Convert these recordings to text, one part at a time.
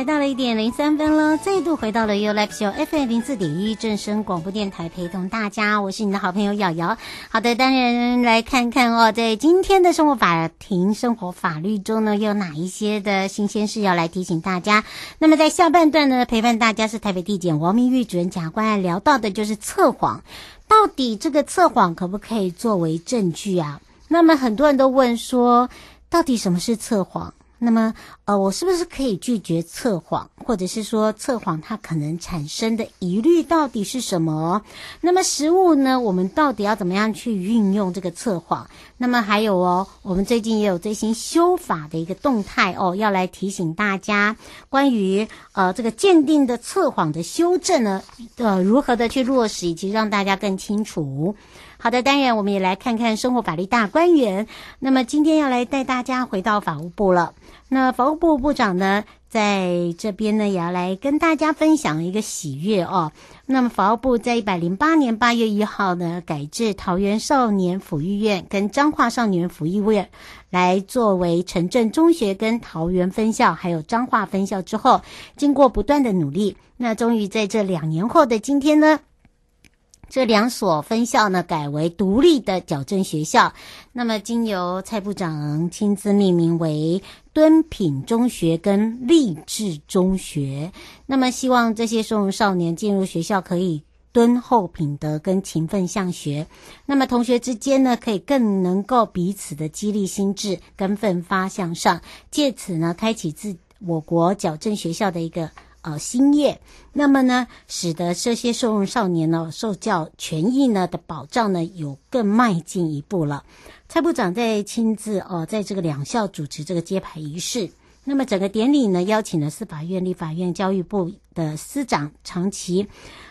来到了一点零三分了，再度回到了 You Live Show FM 零四点一正声广播电台，陪同大家，我是你的好朋友瑶瑶。好的，当然来看看哦，在今天的生活法庭、生活法律中呢，有哪一些的新鲜事要来提醒大家？那么在下半段呢，陪伴大家是台北地检王明玉主任检察官，聊到的就是测谎，到底这个测谎可不可以作为证据啊？那么很多人都问说，到底什么是测谎？那么，呃，我是不是可以拒绝测谎，或者是说测谎它可能产生的疑虑到底是什么？那么实务呢，我们到底要怎么样去运用这个测谎？那么还有哦，我们最近也有最新修法的一个动态哦，要来提醒大家关于呃这个鉴定的测谎的修正呢，呃如何的去落实，以及让大家更清楚。好的，当然我们也来看看生活法律大观园。那么今天要来带大家回到法务部了。那法务部部长呢，在这边呢，也要来跟大家分享一个喜悦哦。那么法务部在一百零八年八月一号呢，改制桃园少年抚育院跟彰化少年抚育院，来作为城镇中学跟桃园分校，还有彰化分校之后，经过不断的努力，那终于在这两年后的今天呢。这两所分校呢，改为独立的矫正学校，那么经由蔡部长亲自命名为敦品中学跟励志中学。那么希望这些收容少年进入学校可以敦厚品德跟勤奋向学，那么同学之间呢，可以更能够彼此的激励心智跟奋发向上，借此呢，开启自我国矫正学校的一个。呃，新业，那么呢，使得这些受用少年呢，受教权益呢的保障呢，有更迈进一步了。蔡部长在亲自哦、在这个两校主持这个揭牌仪式。那么整个典礼呢，邀请了司法院、立法院、教育部的司长，长期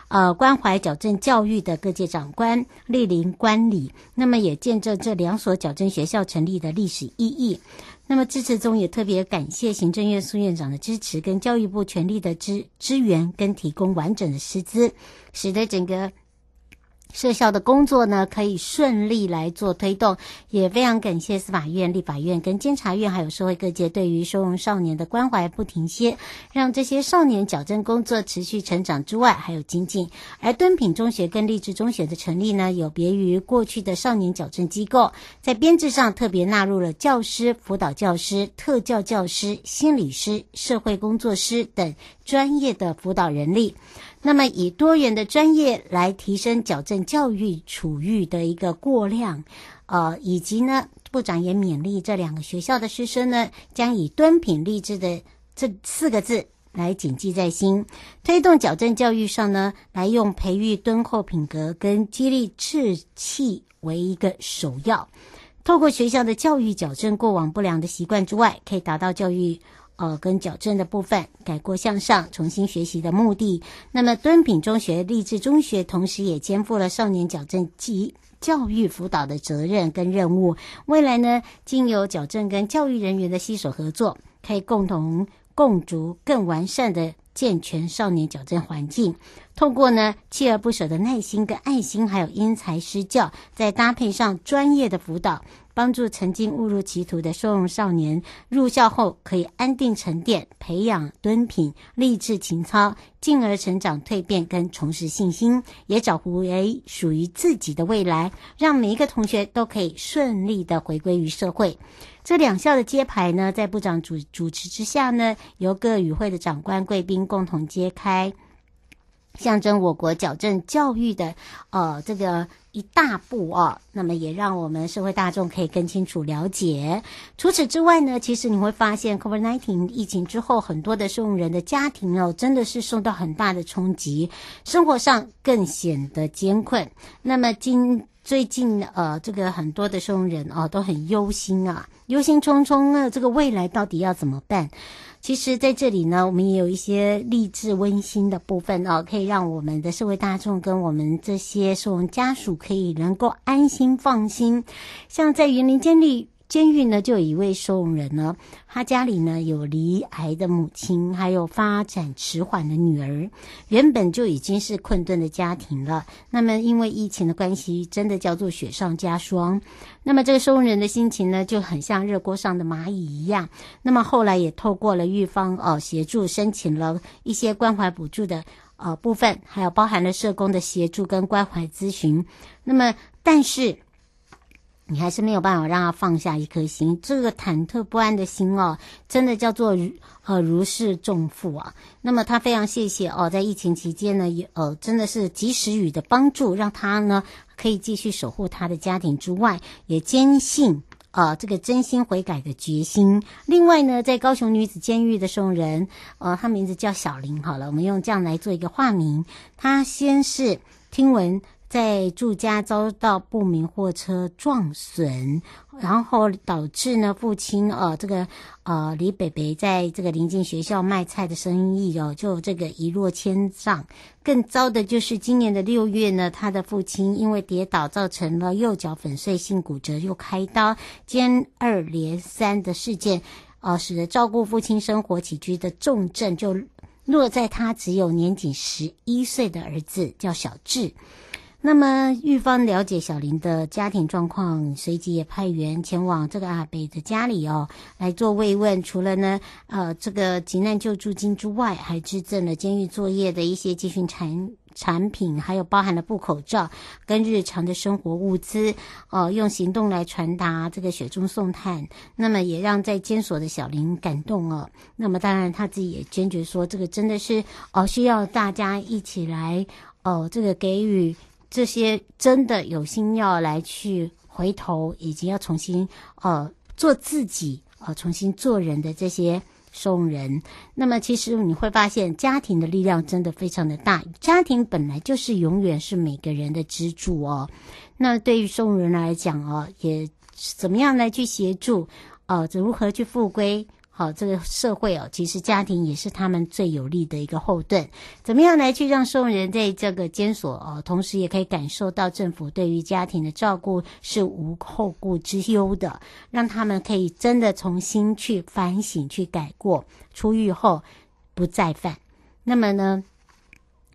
呃关怀矫正教育的各界长官莅临观礼。那么也见证这两所矫正学校成立的历史意义。那么支持中也特别感谢行政院苏院长的支持，跟教育部全力的支支援跟提供完整的师资，使得整个。社校的工作呢，可以顺利来做推动，也非常感谢司法院、立法院跟监察院，还有社会各界对于收容少年的关怀不停歇，让这些少年矫正工作持续成长之外，还有精进。而敦品中学跟励志中学的成立呢，有别于过去的少年矫正机构，在编制上特别纳入了教师、辅导教师、特教教师、心理师、社会工作师等专业的辅导人力。那么，以多元的专业来提升矫正教育处遇的一个过量，呃，以及呢，部长也勉励这两个学校的师生呢，将以敦品励志的这四个字来谨记在心，推动矫正教育上呢，来用培育敦厚品格跟激励志气为一个首要，透过学校的教育矫正过往不良的习惯之外，可以达到教育。呃，跟矫正的部分，改过向上，重新学习的目的。那么，敦品中学、励志中学，同时也肩负了少年矫正及教育辅导的责任跟任务。未来呢，经由矫正跟教育人员的携手合作，可以共同共筑更完善的健全少年矫正环境。透过呢，锲而不舍的耐心跟爱心，还有因材施教，再搭配上专业的辅导。帮助曾经误入歧途的收容少年入校后可以安定沉淀，培养敦品、励志情操，进而成长蜕变跟重拾信心，也找回属于自己的未来，让每一个同学都可以顺利的回归于社会。这两校的揭牌呢，在部长主主持之下呢，由各与会的长官贵宾共同揭开。象征我国矫正教育的呃这个一大步哦，那么也让我们社会大众可以更清楚了解。除此之外呢，其实你会发现，COVID-19 疫情之后，很多的受用人的家庭哦，真的是受到很大的冲击，生活上更显得艰困。那么今最近呃，这个很多的受用人哦，都很忧心啊，忧心忡忡啊，这个未来到底要怎么办？其实，在这里呢，我们也有一些励志温馨的部分哦，可以让我们的社会大众跟我们这些收容家属可以能够安心放心。像在园林监狱。监狱呢，就有一位收容人呢，他家里呢有罹癌的母亲，还有发展迟缓的女儿，原本就已经是困顿的家庭了。那么因为疫情的关系，真的叫做雪上加霜。那么这个收容人的心情呢，就很像热锅上的蚂蚁一样。那么后来也透过了狱方哦协助，申请了一些关怀补助的呃部分，还有包含了社工的协助跟关怀咨询。那么但是。你还是没有办法让他放下一颗心，这个忐忑不安的心哦，真的叫做呃如释重负啊。那么他非常谢谢哦，在疫情期间呢，也呃真的是及时雨的帮助，让他呢可以继续守护他的家庭之外，也坚信啊、这个真心悔改的决心。另外呢，在高雄女子监狱的送人，呃，他名字叫小林，好了，我们用这样来做一个化名。他先是听闻。在住家遭到不明货车撞损，然后导致呢父亲呃这个呃李北北在这个临近学校卖菜的生意哦就这个一落千丈。更糟的就是今年的六月呢，他的父亲因为跌倒造成了右脚粉碎性骨折，又开刀，接二连三的事件，呃使得照顾父亲生活起居的重症就落在他只有年仅十一岁的儿子叫小智。那么，狱方了解小林的家庭状况，随即也派员前往这个阿北的家里哦，来做慰问。除了呢，呃，这个急难救助金之外，还致赠了监狱作业的一些集训产产品，还有包含了布口罩跟日常的生活物资，哦、用行动来传达这个雪中送炭。那么，也让在监所的小林感动哦。那么，当然他自己也坚决说，这个真的是哦，需要大家一起来哦，这个给予。这些真的有心要来去回头，以及要重新呃做自己呃重新做人的这些送人，那么其实你会发现家庭的力量真的非常的大，家庭本来就是永远是每个人的支柱哦。那对于送人来讲哦，也怎么样来去协助呃，如何去复归？好，这个社会哦，其实家庭也是他们最有力的一个后盾。怎么样来去让受人在这个监所哦，同时也可以感受到政府对于家庭的照顾是无后顾之忧的，让他们可以真的重新去反省、去改过，出狱后不再犯。那么呢，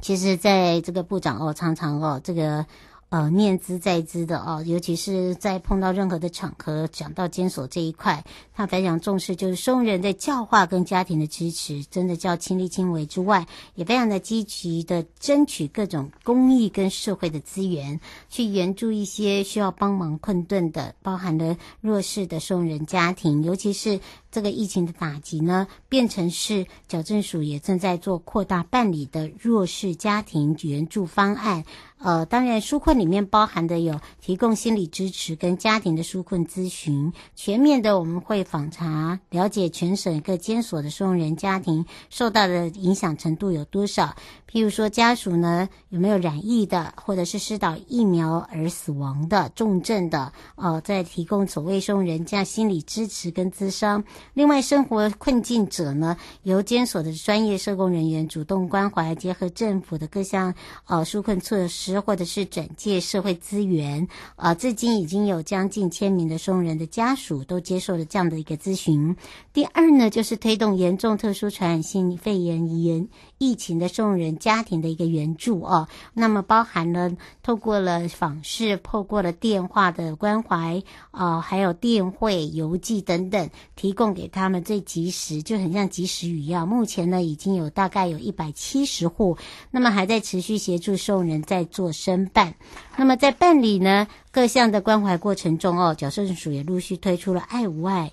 其实在这个部长哦，常常哦，这个。呃，念兹在兹的哦，尤其是在碰到任何的场合，讲到监所这一块，他非常重视，就是收人的教化跟家庭的支持，真的叫亲力亲为之外，也非常的积极的争取各种公益跟社会的资源，去援助一些需要帮忙困顿的，包含了弱势的收人家庭，尤其是。这个疫情的打击呢，变成是矫正署也正在做扩大办理的弱势家庭援助方案。呃，当然纾困里面包含的有提供心理支持跟家庭的纾困咨询，全面的我们会访查了解全省各监所的收容人家庭受到的影响程度有多少。譬如说家属呢有没有染疫的，或者是施打疫苗而死亡的重症的，呃，在提供所谓收容人家心理支持跟咨商。另外，生活困境者呢，由监所的专业社工人员主动关怀，结合政府的各项呃纾困措施，或者是转介社会资源，呃，至今已经有将近千名的送人的家属都接受了这样的一个咨询。第二呢，就是推动严重特殊传染性肺炎炎疫情的受人家庭的一个援助哦。那么包含了透过了访视，透过了电话的关怀啊、还有电汇、邮寄等等，提供给他们最及时，就很像及时雨一样。目前呢，已经有大概有一百七十户，那么还在持续协助受人在做申办。那么在办理呢各项的关怀过程中哦，矫正署也陆续推出了爱无碍。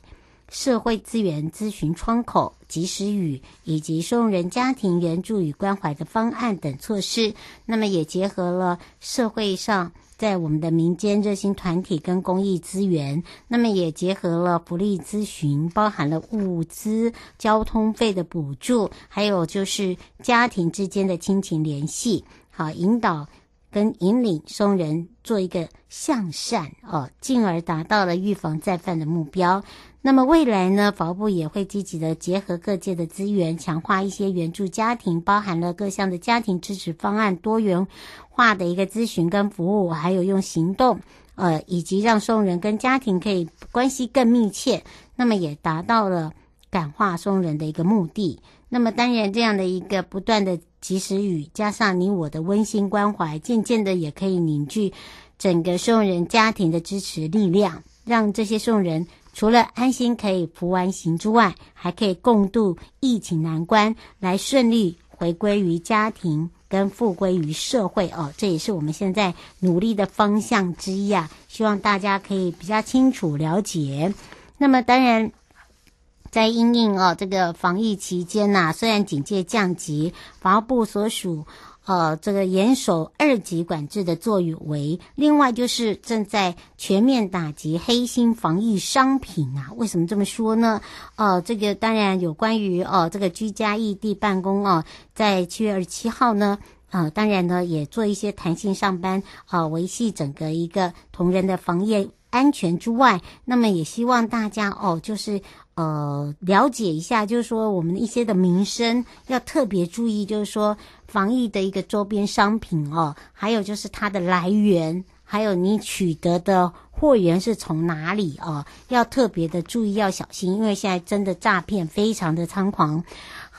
社会资源咨询窗口、及时雨以及收容人家庭援助与关怀的方案等措施，那么也结合了社会上在我们的民间热心团体跟公益资源，那么也结合了福利咨询，包含了物资、交通费的补助，还有就是家庭之间的亲情联系，好引导跟引领松人做一个向善哦，进而达到了预防再犯的目标。那么未来呢，法务部也会积极的结合各界的资源，强化一些援助家庭，包含了各项的家庭支持方案、多元化的一个咨询跟服务，还有用行动，呃，以及让松人跟家庭可以关系更密切，那么也达到了感化松人的一个目的。那么当然，这样的一个不断的及时雨，加上你我的温馨关怀，渐渐的也可以凝聚整个送人家庭的支持力量，让这些送人。除了安心可以服完刑之外，还可以共度疫情难关，来顺利回归于家庭跟复归于社会哦。这也是我们现在努力的方向之一啊！希望大家可以比较清楚了解。那么，当然在因应哦这个防疫期间呐、虽然警戒降级，法务部所属。呃，这个严守二级管制的作为，另外就是正在全面打击黑心防疫商品啊。为什么这么说呢？呃，这个当然有关于呃这个居家异地办公啊，在七月二十七号呢，呃，当然呢也做一些弹性上班啊，呃，维系整个一个同仁的防疫安全之外，那么也希望大家哦，就是。呃，了解一下，就是说我们一些的民生要特别注意，就是说防疫的一个周边商品哦，还有就是它的来源，还有你取得的货源是从哪里哦，要特别的注意，要小心，因为现在真的诈骗非常的猖狂。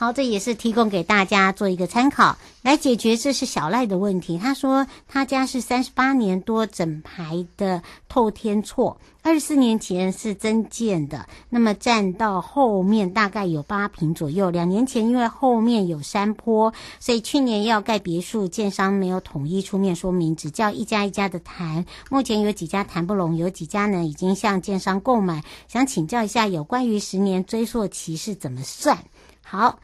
好，这也是提供给大家做一个参考，来解决这是小赖的问题。他说他家是三十八年多整排的透天厝，二十四年前是增建的，那么占到后面大概有八坪左右。两年前因为后面有山坡，所以去年要盖别墅，建商没有统一出面说明，只叫一家一家的谈。目前有几家谈不拢，有几家呢已经向建商购买。想请教一下，有关于十年追溯期是怎么算？好，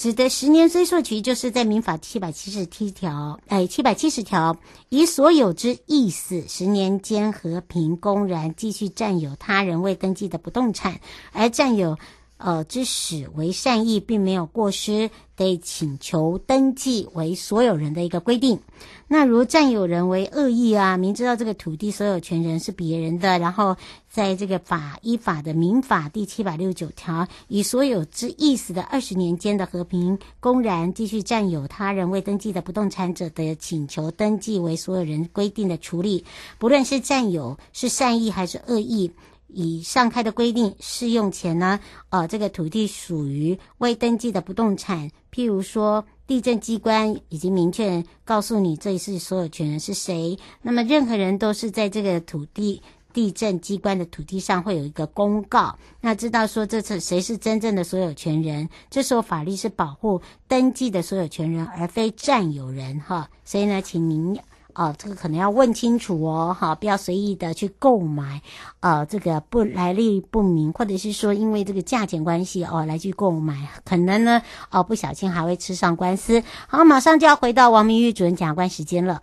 指的十年追溯期，就是在民法七百七十七条，哎，七百七十条，以所有之意思，十年间和平公然继续占有他人未登记的不动产，而占有。呃，之始为善意，并没有过失，得请求登记为所有人的一个规定。那如占有人为恶意啊，明知道这个土地所有权人是别人的，然后在这个法依法的民法第七百六十九条，以所有之意思的二十年间的和平公然继续占有他人未登记的不动产者的，请求登记为所有人规定的处理，不论是占有是善意还是恶意。以上开的规定适用前呢，呃，这个土地属于未登记的不动产。譬如说，地震机关已经明确告诉你这是所有权人是谁，那么任何人都是在这个土地地震机关的土地上会有一个公告，那知道说这次谁是真正的所有权人。这时候法律是保护登记的所有权人，而非占有人哈。所以呢，请您。哦，这个可能要问清楚哦，哈，不要随意的去购买，呃，这个不来历不明，或者是说因为这个价钱关系哦来去购买，可能呢，哦不小心还会吃上官司。好，马上就要回到王明玉主任讲官时间了。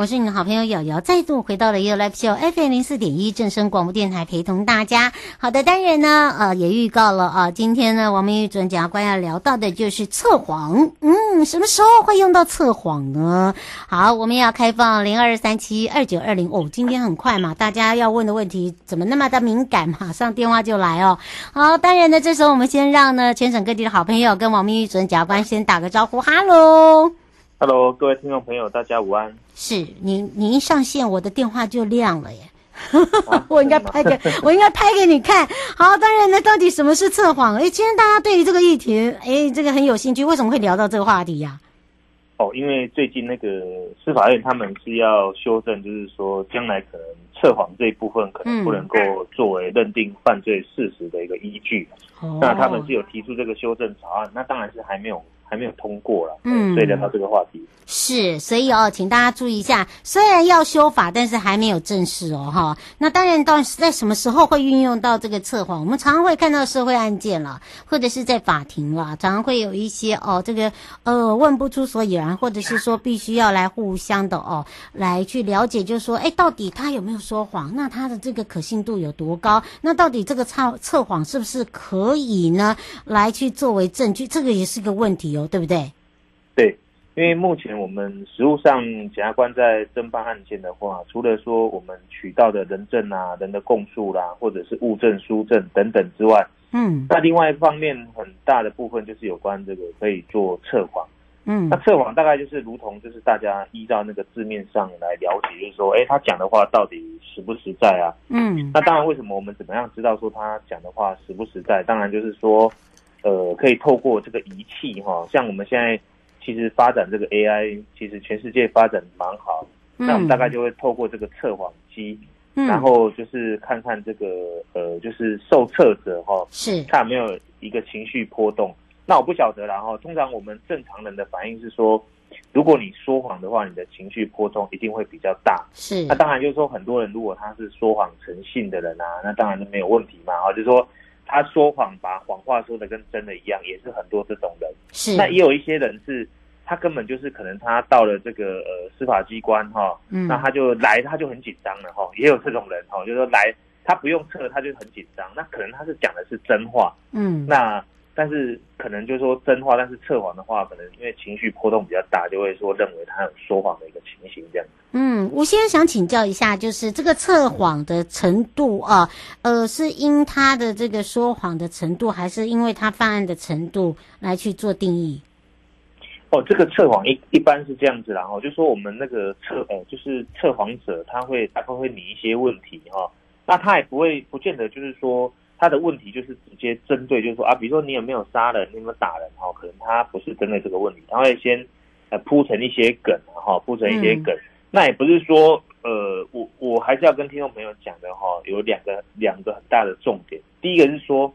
我是你的好朋友瑶瑶，再度回到了 You Live Show FM 零四点一正声广播电台，陪同大家。好的，当然呢，呃，也预告了啊，今天呢，王明玉主任检察官要聊到的就是测谎。嗯，什么时候会用到测谎呢？好，我们要开放零二三七二九二零哦，今天很快嘛，大家要问的问题怎么那么的敏感？马上电话就来哦。好，当然呢，这时候我们先让呢全省各地的好朋友跟王明玉主任检察官先打个招呼，哈喽。Hello，各位听众朋友，大家午安。是你，你一上线，我的电话就亮了耶。我应该拍给，我应该拍给你看。好，当然呢，到底什么是测谎？哎，今天大家对于这个议题，哎，这个很有兴趣。为什么会聊到这个话题呀、啊？哦，因为最近那个司法院他们是要修正，就是说将来可能测谎这一部分可能不能够作为认定犯罪事实的一个依据。嗯、那他们是有提出这个修正草案，那当然是还没有。还没有通过了，嗯，所以聊到这个话题是，所以哦，请大家注意一下，虽然要修法，但是还没有正式哦，哈。那当然，到在什么时候会运用到这个测谎？我们常常会看到社会案件了，或者是在法庭了，常常会有一些哦，这个呃问不出所以然，或者是说必须要来互相的哦来去了解，就是说，哎，到底他有没有说谎？那他的这个可信度有多高？那到底这个测测谎是不是可以呢？来去作为证据？这个也是个问题哦。对不对？对，因为目前我们实务上检察官在侦办案件的话，除了说我们取到的人证啊、人的供述啦，或者是物证、书证等等之外，嗯，那另外一方面很大的部分就是有关这个可以做测谎，嗯，那测谎大概就是如同就是大家依照那个字面上来了解，就是说，哎，他讲的话到底实不实在啊？嗯，那当然，为什么我们怎么样知道说他讲的话实不实在？当然就是说。呃，可以透过这个仪器哈，像我们现在其实发展这个 AI，其实全世界发展蛮好。嗯。那我们大概就会透过这个测谎机，嗯，然后就是看看这个呃，就是受测者哈，是看有没有一个情绪波动。那我不晓得啦哈，通常我们正常人的反应是说，如果你说谎的话，你的情绪波动一定会比较大。是。那当然就是说，很多人如果他是说谎成性的人啊，那当然就没有问题嘛。哈，就是说。他说谎，把谎话说的跟真的一样，也是很多这种人。是，那也有一些人是，他根本就是可能他到了这个呃司法机关哈，嗯，那他就来，他就很紧张了哈，也有这种人哈，就是说来他不用测，他就很紧张，那可能他是讲的是真话，嗯，那。但是可能就是说真话，但是测谎的话，可能因为情绪波动比较大，就会说认为他有说谎的一个情形这样。嗯，我先想请教一下，就是这个测谎的程度啊，呃，是因他的这个说谎的程度，还是因为他犯案的程度来去做定义？哦，这个测谎一一般是这样子啦，然后就说我们那个测呃，就是测谎者他会大概会拟一些问题哈，那他也不会不见得就是说。他的问题就是直接针对，就是说啊，比如说你有没有杀人，你有没有打人哈？可能他不是针对这个问题，他会先呃铺成一些梗哈，铺成一些梗。那也不是说呃，我我还是要跟听众朋友讲的哈，有两个两个很大的重点。第一个是说，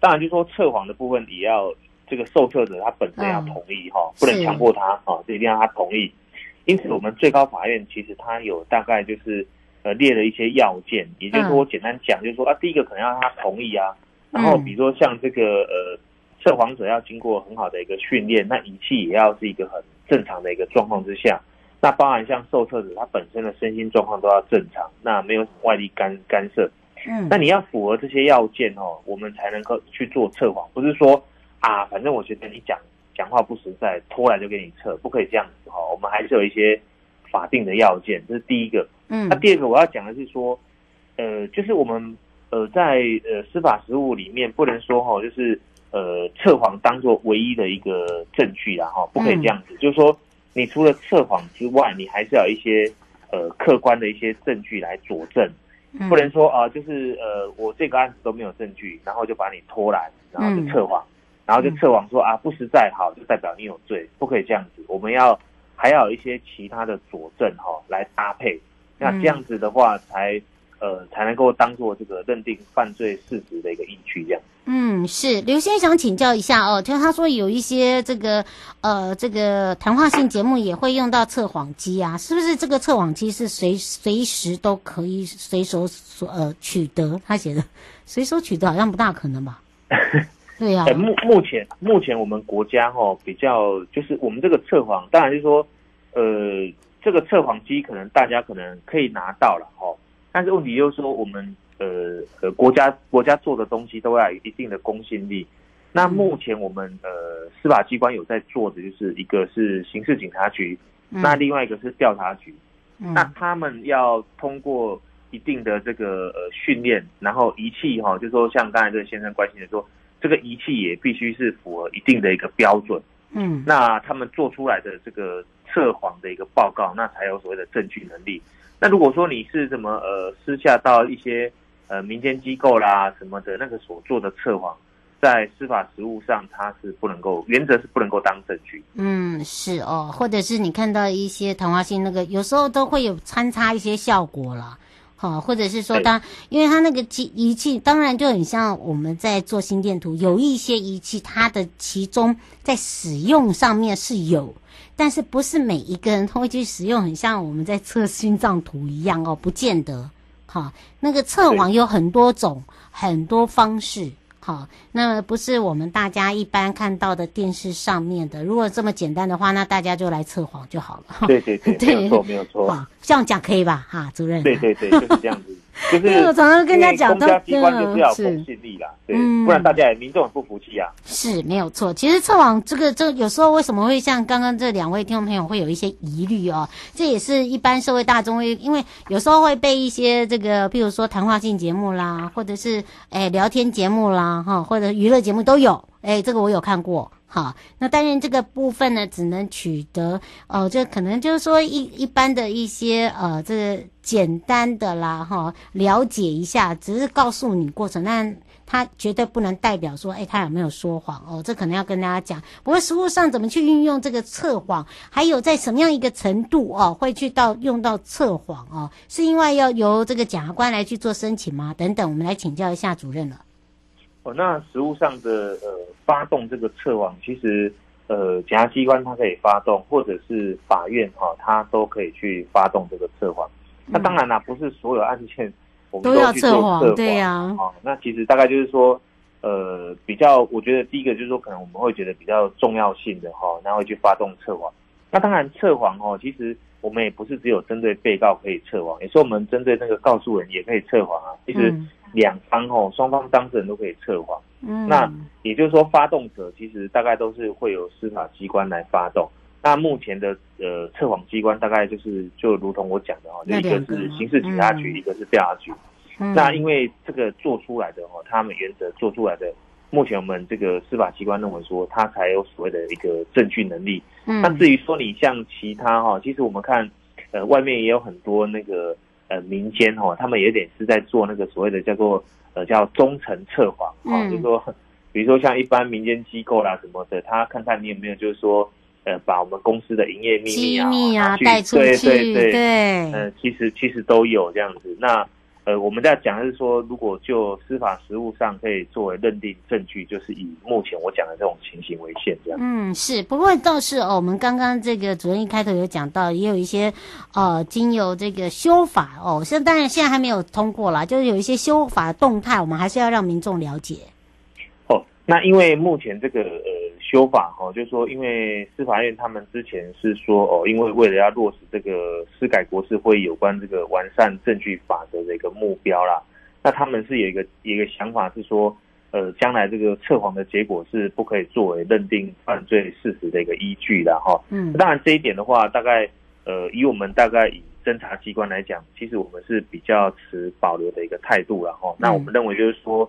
当然就是说测谎的部分也要这个受测者他本身要同意哈，不能强迫他啊，这一定要他同意。因此，我们最高法院其实他有大概就是。呃，列了一些要件，也就是说，我简单讲，就是说啊，第一个可能要他同意啊，然后比如说像这个呃，测谎者要经过很好的一个训练，那仪器也要是一个很正常的一个状况之下，那包含像受测者他本身的身心状况都要正常，那没有什么外力干干涉，嗯，那你要符合这些要件哦，我们才能够去做测谎，不是说啊，反正我觉得你讲讲话不实在，拖来就给你测，不可以这样子哈，我们还是有一些法定的要件，这是第一个。嗯，那第二个我要讲的是说，呃，就是我们呃在呃司法实务里面不能说哈，就是呃测谎当做唯一的一个证据啦哈，不可以这样子。嗯、就是说，你除了测谎之外，你还是要一些呃客观的一些证据来佐证，不能说啊、呃，就是呃我这个案子都没有证据，然后就把你拖来，然后就测谎，然后就测谎说啊不实在好，就代表你有罪，不可以这样子。我们要还要有一些其他的佐证哈来搭配。那这样子的话才，才呃才能够当做这个认定犯罪事实的一个依据，这样。嗯，是刘先想请教一下哦，就他说有一些这个呃这个谈话性节目也会用到测谎机啊，是不是这个测谎机是随随时都可以随手所呃取得？他写的随手取得好像不大可能吧？对呀、啊。呃，目目前目前我们国家哈、哦、比较就是我们这个测谎，当然就是说，呃，这个测谎机可能大家可能可以拿到了哈、哦，但是问题就是说我们呃呃国家国家做的东西都要有一定的公信力。那目前我们呃司法机关有在做的就是一个是刑事警察局，嗯、那另外一个是调查局，嗯、那他们要通过一定的这个呃训练，然后仪器哈，就是说像刚才这个先生关心的说，这个仪器也必须是符合一定的一个标准，嗯，那他们做出来的这个测谎的一个报告，那才有所谓的证据能力。那如果说你是什么呃私下到一些呃民间机构啦什么的那个所做的测谎。在司法实务上，它是不能够，原则是不能够当证据。嗯，是哦，或者是你看到一些谈话性那个，有时候都会有穿插一些效果啦。好，或者是说当，因为它那个机仪器，当然就很像我们在做心电图，有一些仪器，它的其中在使用上面是有，但是不是每一个人都会去使用，很像我们在测心脏图一样哦，不见得。好，那个测网有很多种，很多方式。好，那不是我们大家一般看到的电视上面的。如果这么简单的话，那大家就来测谎就好了。对对对，对没有错没有错。这样讲可以吧？哈，主任。对对对，就是这样子。就是我常常跟人家讲，公家机关就是要有公信力啦，对，不然大家也民众很不服气啊。是没有错。其实测谎这个，这有时候为什么会像刚刚这两位听众朋友会有一些疑虑哦？这也是一般社会大众会，因为有时候会被一些这个，譬如说谈话性节目啦，或者是诶聊天节目啦，哈，或者娱乐节目都有。诶这个我有看过。好，那当然这个部分呢，只能取得哦，这可能就是说一一般的一些呃，这个简单的啦哈，了解一下，只是告诉你过程，但他绝对不能代表说，哎，他有没有说谎哦，这可能要跟大家讲。不过实务上怎么去运用这个测谎，还有在什么样一个程度哦，会去到用到测谎哦，是因为要由这个检察官来去做申请吗？等等，我们来请教一下主任了。哦，那实务上的呃发动这个测谎，其实呃检察机关他可以发动，或者是法院哈、哦，它都可以去发动这个测谎。那当然啦，不是所有案件我们都要去做测谎，对呀。啊、哦，那其实大概就是说，呃，比较我觉得第一个就是说，可能我们会觉得比较重要性的哈，那、哦、会去发动测谎。那当然测谎哦，其实我们也不是只有针对被告可以测谎，也是我们针对那个告诉人也可以测谎啊。其实。嗯两方哦，双方当事人都可以测谎。嗯，那也就是说，发动者其实大概都是会有司法机关来发动。那目前的呃测谎机关大概就是就如同我讲的哈，就一个是刑事警察局，嗯、一个是调查局。嗯、那因为这个做出来的哦，他们原则做出来的，目前我们这个司法机关认为说，他才有所谓的一个证据能力。嗯，那至于说你像其他哈，其实我们看呃外面也有很多那个。呃，民间哈，他们有点是在做那个所谓的叫做呃叫忠诚测谎啊，就是说，比如说像一般民间机构啦什么的，他看看你有没有就是说呃把我们公司的营业秘密啊带出去，对对对，对呃其实其实都有这样子那。呃，我们在讲的是说，如果就司法实务上可以作为认定证据，就是以目前我讲的这种情形为限，这样。嗯，是。不过倒是哦，我们刚刚这个主任一开头有讲到，也有一些呃，经由这个修法哦，现当然现在还没有通过啦，就是有一些修法动态，我们还是要让民众了解。哦，那因为目前这个呃。修法哈，就是说，因为司法院他们之前是说哦，因为为了要落实这个司改国事会有关这个完善证据法则的一个目标啦，那他们是有一个一个想法是说，呃，将来这个测谎的结果是不可以作为认定犯罪事实的一个依据的哈。嗯，当然这一点的话，大概呃，以我们大概以侦查机关来讲，其实我们是比较持保留的一个态度了哈。那我们认为就是说。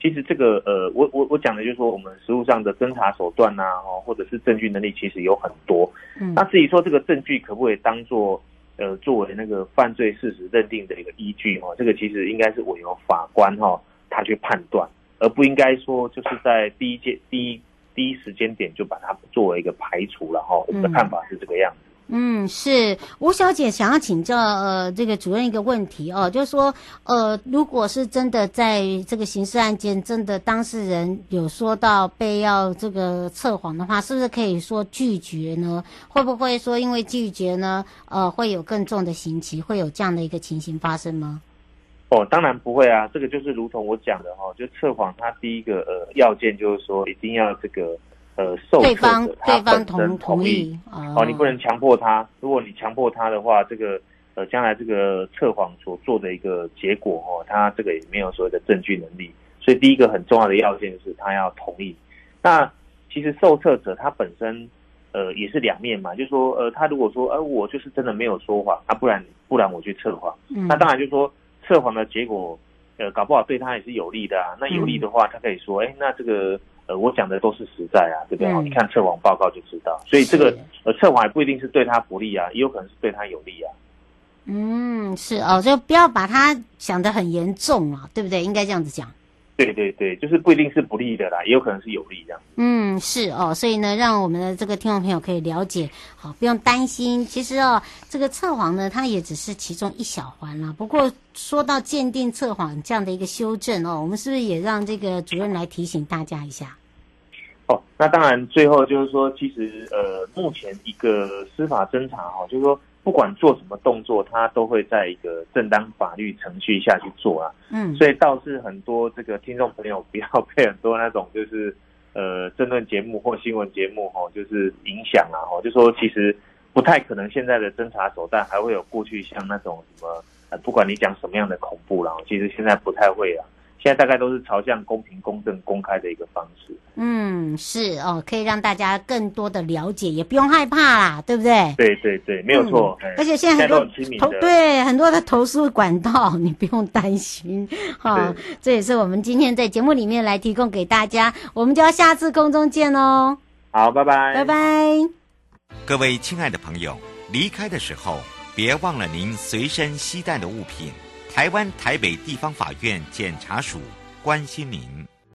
其实这个呃，我我我讲的就是说，我们实务上的侦查手段呐，哦，或者是证据能力，其实有很多。嗯，那至于说这个证据可不可以当做呃作为那个犯罪事实认定的一个依据哈，这个其实应该是委由法官哈他去判断，而不应该说就是在第一阶第一第一时间点就把它作为一个排除了哈。我们的看法是这个样子。嗯，嗯是吴小姐想要请教呃这个主任一个问题哦，就是说呃，如果是真的在这个刑事案件，真的当事人有说到被要这个测谎的话，是不是可以说拒绝呢？会不会说因为拒绝呢，呃，会有更重的刑期，会有这样的一个情形发生吗？哦，当然不会啊，这个就是如同我讲的哈、哦，就测谎它第一个呃要件就是说一定要这个呃受测者他本身同意，对方同意哦，哦，你不能强迫他，如果你强迫他的话，这个呃将来这个测谎所做的一个结果哦，他这个也没有所谓的证据能力，所以第一个很重要的要件是他要同意。那其实受测者他本身呃也是两面嘛，就是说呃他如果说呃我就是真的没有说谎，那、啊、不然不然我去测谎，嗯、那当然就是说。测谎的结果，呃，搞不好对他也是有利的啊。那有利的话，他可以说，哎、欸，那这个，呃，我讲的都是实在啊，对不对？嗯、你看测谎报告就知道。所以这个，呃，测谎也不一定是对他不利啊，也有可能是对他有利啊。嗯，是哦，就不要把它想得很严重啊，对不对？应该这样子讲。对对对，就是不一定是不利的啦，也有可能是有利这样。嗯，是哦，所以呢，让我们的这个听众朋友可以了解，好，不用担心。其实哦，这个测谎呢，它也只是其中一小环啦。不过说到鉴定测谎这样的一个修正哦，我们是不是也让这个主任来提醒大家一下？哦，那当然，最后就是说，其实呃，目前一个司法侦查哈，就是说。不管做什么动作，他都会在一个正当法律程序下去做啊。嗯，所以倒是很多这个听众朋友不要被很多那种就是呃政论节目或新闻节目哈，就是影响啊哈，就说其实不太可能现在的侦查手段还会有过去像那种什么呃，不管你讲什么样的恐怖啦，其实现在不太会啊。现在大概都是朝向公平、公正、公开的一个方式。嗯，是哦，可以让大家更多的了解，也不用害怕啦，对不对？对对对，没有错。嗯、而且现在很多很投对很多的投诉管道，你不用担心哈。这也是我们今天在节目里面来提供给大家，我们就要下次空中见哦。好，拜拜，拜拜。各位亲爱的朋友，离开的时候别忘了您随身携带的物品。台湾台北地方法院检察署关心您。